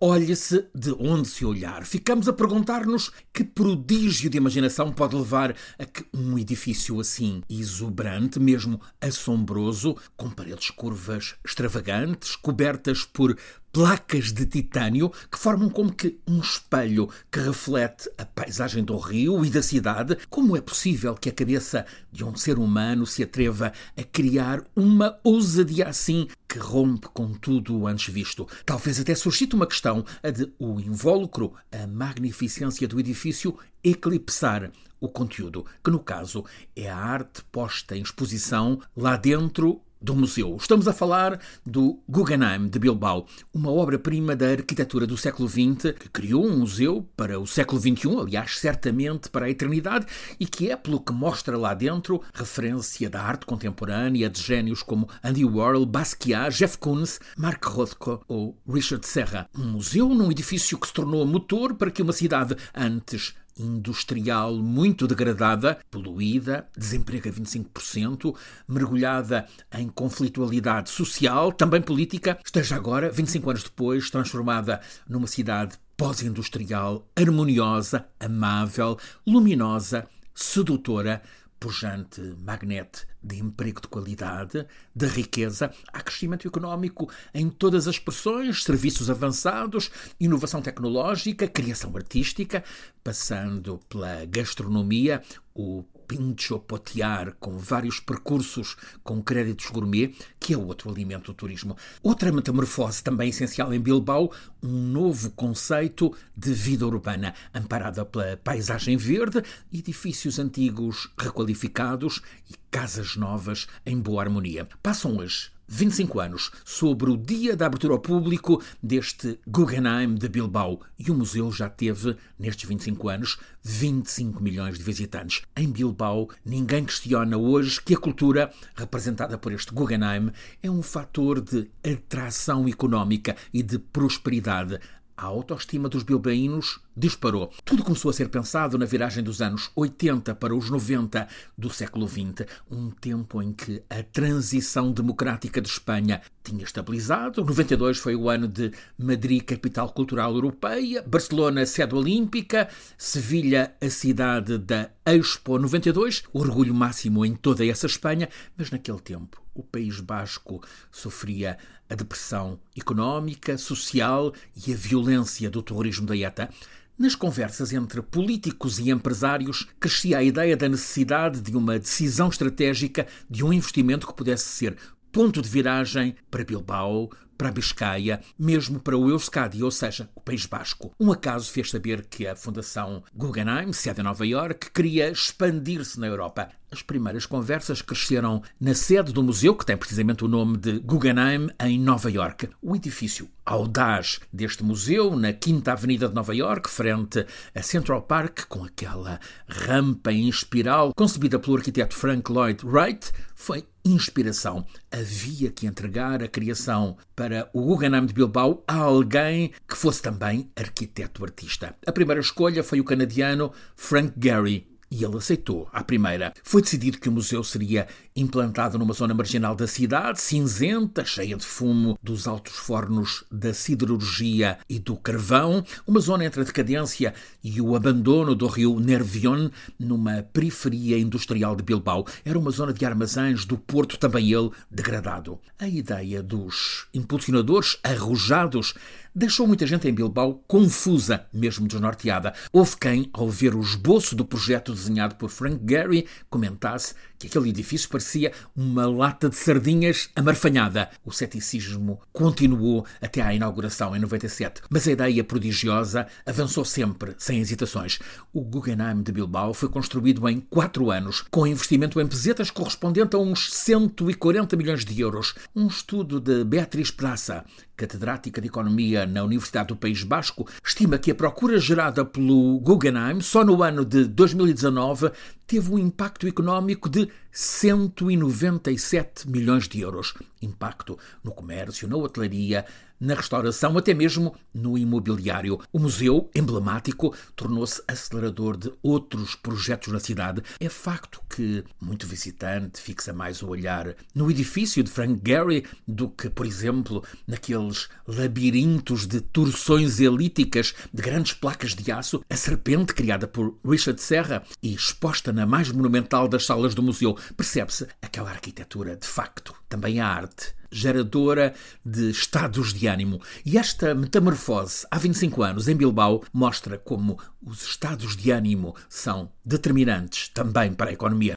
olha-se de onde se olhar. Ficamos a perguntar-nos que prodígio de imaginação pode levar a que um edifício assim exuberante, mesmo assombroso, com paredes curvas extravagantes, cobertas por placas de titânio que formam como que um espelho que reflete a paisagem do rio e da cidade. Como é possível que a cabeça de um ser humano se atreva a criar uma ousadia assim que rompe com tudo o antes visto? Talvez até suscite uma questão, a de o invólucro, a magnificência do edifício eclipsar o conteúdo, que no caso é a arte posta em exposição lá dentro do museu. Estamos a falar do Guggenheim de Bilbao, uma obra-prima da arquitetura do século XX que criou um museu para o século XXI, aliás, certamente para a eternidade, e que é, pelo que mostra lá dentro, referência da arte contemporânea de gênios como Andy Warhol, Basquiat, Jeff Koons, Mark Rothko ou Richard Serra. Um museu num edifício que se tornou motor para que uma cidade antes industrial muito degradada, poluída, desemprego a 25%, mergulhada em conflitualidade social, também política, esteja agora, 25 anos depois, transformada numa cidade pós-industrial, harmoniosa, amável, luminosa, sedutora, pujante magnete de emprego de qualidade, de riqueza, há crescimento económico em todas as expressões, serviços avançados, inovação tecnológica, criação artística, passando pela gastronomia, o pincho potiar com vários percursos com créditos gourmet, que é outro alimento do turismo. Outra metamorfose também essencial em Bilbao, um novo conceito de vida urbana, amparada pela paisagem verde, edifícios antigos requalificados e casas novas em boa harmonia. Passam hoje 25 anos sobre o dia da abertura ao público deste Guggenheim de Bilbao e o museu já teve, nestes 25 anos, 25 milhões de visitantes. Em Bilbao, ninguém questiona hoje que a cultura, representada por este Guggenheim, é um fator de atração económica e de prosperidade a autoestima dos bilbaínos disparou. Tudo começou a ser pensado na viragem dos anos 80 para os 90 do século XX, um tempo em que a transição democrática de Espanha tinha estabilizado. 92 foi o ano de Madrid, capital cultural europeia, Barcelona, sede olímpica, Sevilha, a cidade da Expo 92, orgulho máximo em toda essa Espanha, mas naquele tempo o País Basco sofria a depressão económica, social e a violência do terrorismo da ETA. Nas conversas entre políticos e empresários, crescia a ideia da necessidade de uma decisão estratégica, de um investimento que pudesse ser ponto de viragem para Bilbao, para Biscaia, mesmo para o Euskadi, ou seja, o País Basco. Um acaso fez saber que a Fundação Guggenheim, sede em Nova York, queria expandir-se na Europa. As primeiras conversas cresceram na sede do museu, que tem precisamente o nome de Guggenheim, em Nova York. O edifício audaz deste museu, na Quinta Avenida de Nova York, frente a Central Park, com aquela rampa em espiral concebida pelo arquiteto Frank Lloyd Wright, foi inspiração. Havia que entregar a criação para o Guggenheim de Bilbao a alguém que fosse também arquiteto-artista. A primeira escolha foi o canadiano Frank Gehry, e ele aceitou à primeira. Foi decidido que o museu seria implantado numa zona marginal da cidade, cinzenta, cheia de fumo dos altos fornos da siderurgia e do carvão, uma zona entre a decadência e o abandono do rio Nervion, numa periferia industrial de Bilbao. Era uma zona de armazéns do porto, também ele degradado. A ideia dos impulsionadores arrojados deixou muita gente em Bilbao confusa, mesmo desnorteada. Houve quem, ao ver o esboço do projeto desenhado por Frank Gehry, comentasse que aquele edifício parecia uma lata de sardinhas amarfanhada. O ceticismo continuou até à inauguração em 97, mas a ideia prodigiosa avançou sempre, sem hesitações. O Guggenheim de Bilbao foi construído em quatro anos, com investimento em pesetas correspondente a uns 140 milhões de euros. Um estudo de Beatriz Praça, catedrática de Economia na Universidade do País Basco, estima que a procura gerada pelo Guggenheim só no ano de 2019 teve um impacto económico de 197 milhões de euros. Impacto no comércio, na hotelaria, na restauração, até mesmo no imobiliário. O museu, emblemático, tornou-se acelerador de outros projetos na cidade. É facto que muito visitante fixa mais o olhar no edifício de Frank Gehry do que, por exemplo, naqueles labirintos de torções elíticas de grandes placas de aço. A serpente, criada por Richard Serra e exposta na mais monumental das salas do museu, percebe-se aquela arquitetura de facto, também a arte geradora de estados de ânimo. E esta metamorfose, há 25 anos, em Bilbao, mostra como os estados de ânimo são determinantes também para a economia.